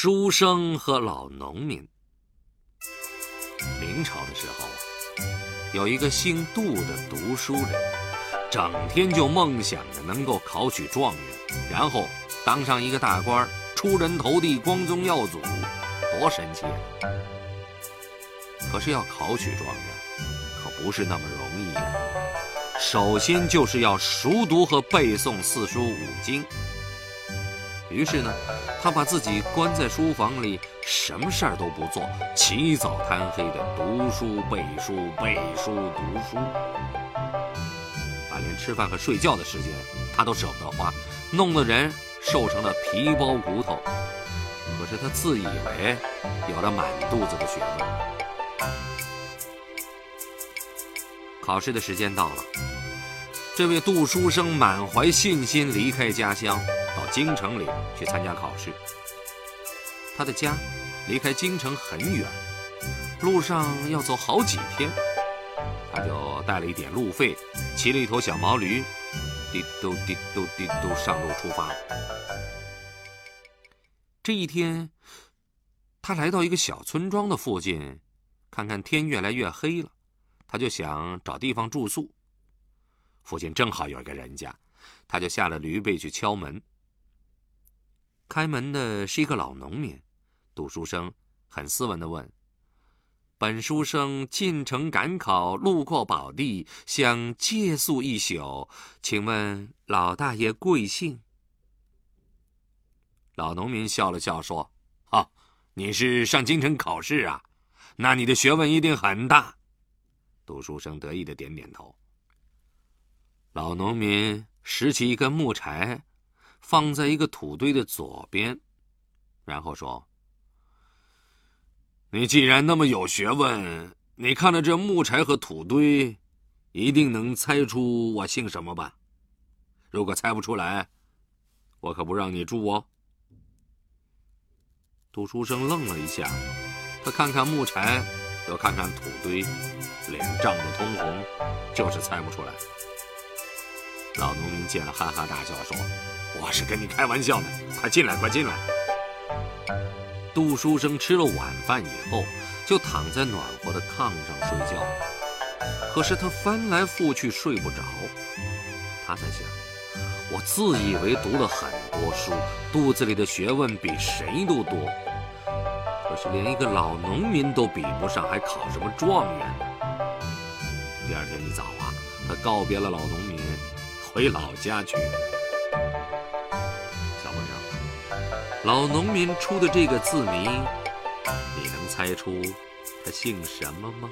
书生和老农民。明朝的时候，有一个姓杜的读书人，整天就梦想着能够考取状元，然后当上一个大官，出人头地，光宗耀祖，多神气啊！可是要考取状元，可不是那么容易的。首先就是要熟读和背诵四书五经。于是呢，他把自己关在书房里，什么事儿都不做，起早贪黑的读书背书，背书读书，把连吃饭和睡觉的时间他都舍不得花，弄得人瘦成了皮包骨头。可是他自以为有了满肚子的学问。考试的时间到了，这位杜书生满怀信心离开家乡。京城里去参加考试。他的家离开京城很远，路上要走好几天，他就带了一点路费，骑了一头小毛驴，滴嘟滴嘟滴嘟上路出发。这一天，他来到一个小村庄的附近，看看天越来越黑了，他就想找地方住宿。附近正好有一个人家，他就下了驴背去敲门。开门的是一个老农民，杜书生很斯文的问：“本书生进城赶考，路过宝地，想借宿一宿，请问老大爷贵姓？”老农民笑了笑说：“啊，你是上京城考试啊？那你的学问一定很大。”杜书生得意的点点头。老农民拾起一根木柴。放在一个土堆的左边，然后说：“你既然那么有学问，你看了这木柴和土堆，一定能猜出我姓什么吧？如果猜不出来，我可不让你住哦。”杜书生愣了一下，他看看木柴，又看看土堆，脸涨得通红，就是猜不出来。老农民见了，哈哈大笑说。我是跟你开玩笑的，快进来，快进来。杜书生吃了晚饭以后，就躺在暖和的炕上睡觉。可是他翻来覆去睡不着。他在想：我自以为读了很多书，肚子里的学问比谁都多，可是连一个老农民都比不上，还考什么状元呢？第二天一早啊，他告别了老农民，回老家去。老农民出的这个字谜，你能猜出他姓什么吗？